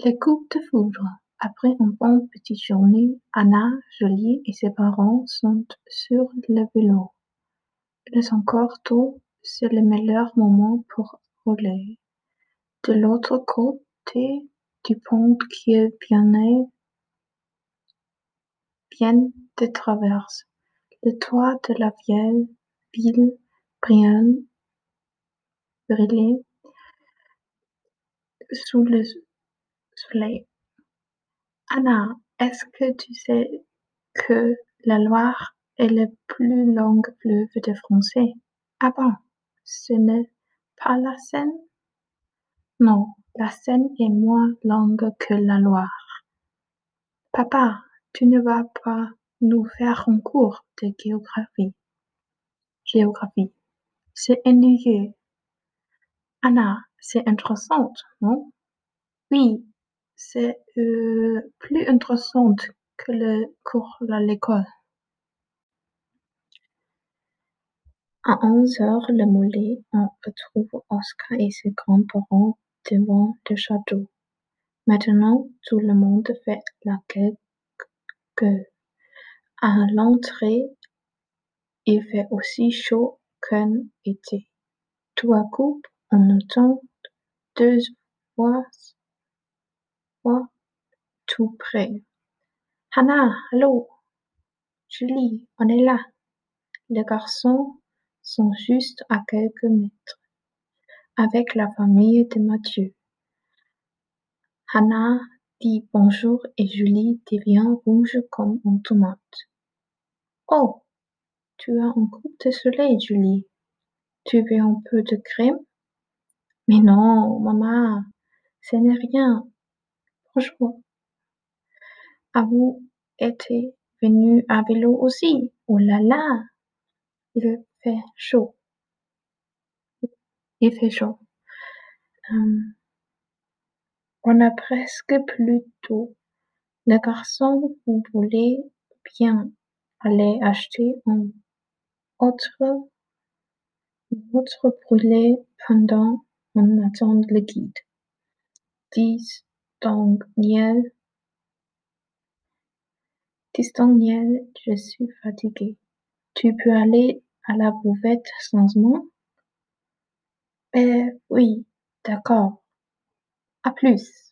Les coups de foudre Après une bonne petite journée, Anna, Julie et ses parents sont sur le vélo. Il est encore tôt, c'est le meilleur moment pour rouler. De l'autre côté du pont qu'ils viennent de traverser, le toit de la vieille ville brille sous le soleil. Anna, est-ce que tu sais que la Loire est le plus long fleuve de France? Ah bon, ce n'est pas la Seine? Non, la Seine est moins longue que la Loire. Papa, tu ne vas pas nous faire un cours de géographie? Géographie, c'est ennuyeux. Anna, c'est intéressant, non? Oui, c'est plus intéressant que le cours à l'école. À onze heures le mollet, on retrouve Oscar et ses grands-parents devant le château. Maintenant, tout le monde fait la queue. À l'entrée, il fait aussi chaud qu'un été. Tout à coup, on entend deux voix tout près. Hannah, allô? Julie, on est là. Les garçons sont juste à quelques mètres, avec la famille de Mathieu. Hannah dit bonjour et Julie devient rouge comme une tomate. Oh, tu as un coup de soleil, Julie. Tu veux un peu de crème? Mais non, maman, ce n'est rien franchement. Abou été venu à vélo aussi. Oh là là, il fait chaud. Il fait chaud. Euh, on a presque plus tôt. Le garçon voulait bien aller acheter un autre, autre brûlé pendant on attend le guide. 10 Tistonniel. Tistonniel, je suis fatigué. Tu peux aller à la bouvette sans moi? Eh oui, d'accord. À plus.